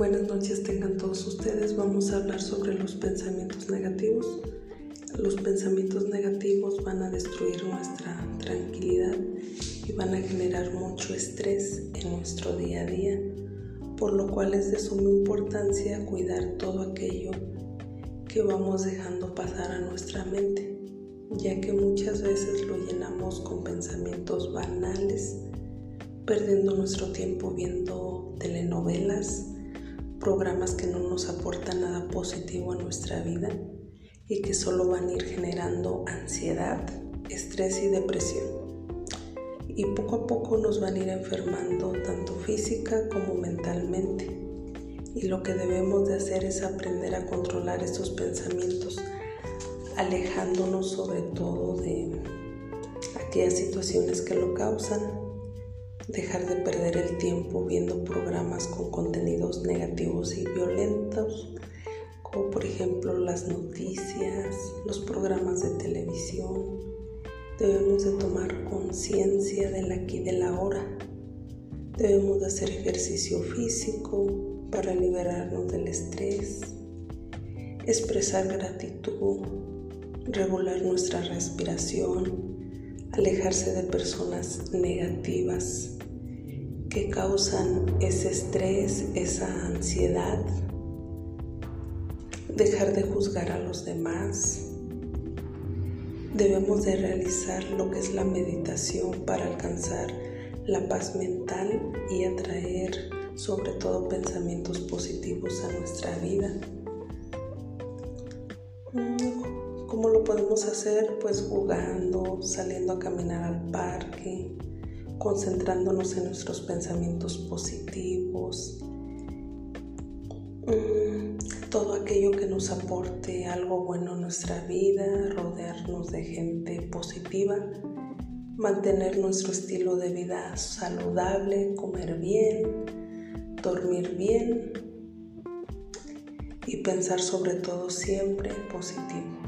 Buenas noches tengan todos ustedes. Vamos a hablar sobre los pensamientos negativos. Los pensamientos negativos van a destruir nuestra tranquilidad y van a generar mucho estrés en nuestro día a día, por lo cual es de suma importancia cuidar todo aquello que vamos dejando pasar a nuestra mente, ya que muchas veces lo llenamos con pensamientos banales, perdiendo nuestro tiempo viendo telenovelas, programas que no nos aportan nada positivo a nuestra vida y que solo van a ir generando ansiedad, estrés y depresión. Y poco a poco nos van a ir enfermando tanto física como mentalmente. Y lo que debemos de hacer es aprender a controlar estos pensamientos, alejándonos sobre todo de aquellas situaciones que lo causan dejar de perder el tiempo viendo programas con contenidos las noticias, los programas de televisión. Debemos de tomar conciencia del aquí y de la hora. Debemos de hacer ejercicio físico para liberarnos del estrés, expresar gratitud, regular nuestra respiración, alejarse de personas negativas que causan ese estrés, esa ansiedad, dejar de juzgar a los demás. Debemos de realizar lo que es la meditación para alcanzar la paz mental y atraer sobre todo pensamientos positivos a nuestra vida. ¿Cómo lo podemos hacer? Pues jugando, saliendo a caminar al parque, concentrándonos en nuestros pensamientos positivos, mm, todo aquello que nos aporte algo bueno en nuestra vida, rodearnos de gente positiva, mantener nuestro estilo de vida saludable, comer bien, dormir bien y pensar sobre todo siempre positivo.